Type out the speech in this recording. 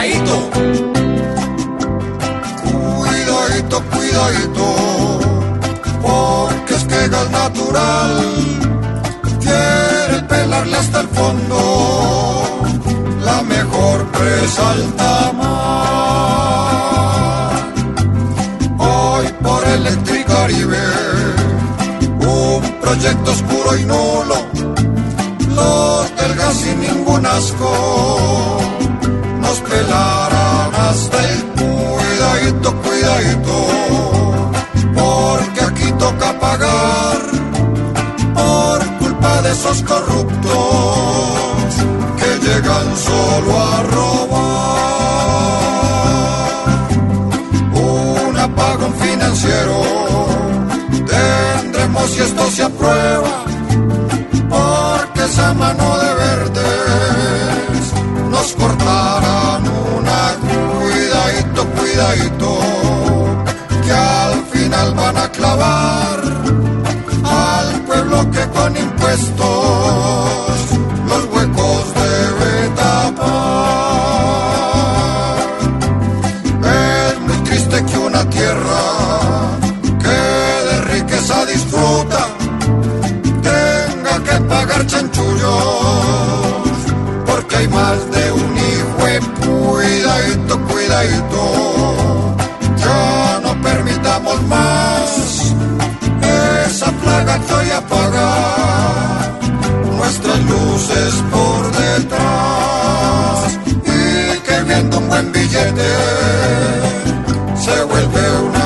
cuidadito. Cuidadito, porque es que gas natural. Quiere pelarle hasta el fondo. La mejor presa alta mar. Hoy por Electricaribe, un proyecto oscuro y nulo, los del gas sin ningún asco, nos pelarán hasta el cuidadito, cuidadito, porque aquí toca pagar por culpa de esos corruptos que llegan solo a robar. Un apagón financiero tendremos si esto se aprueba, porque esa mano de que al final van a clavar al pueblo que con impuestos los huecos debe tapar. Es muy triste que una tierra que de riqueza disfruta tenga que pagar chanchullos porque hay más de un hijo cuidadito, cuidadito billete se vuelve una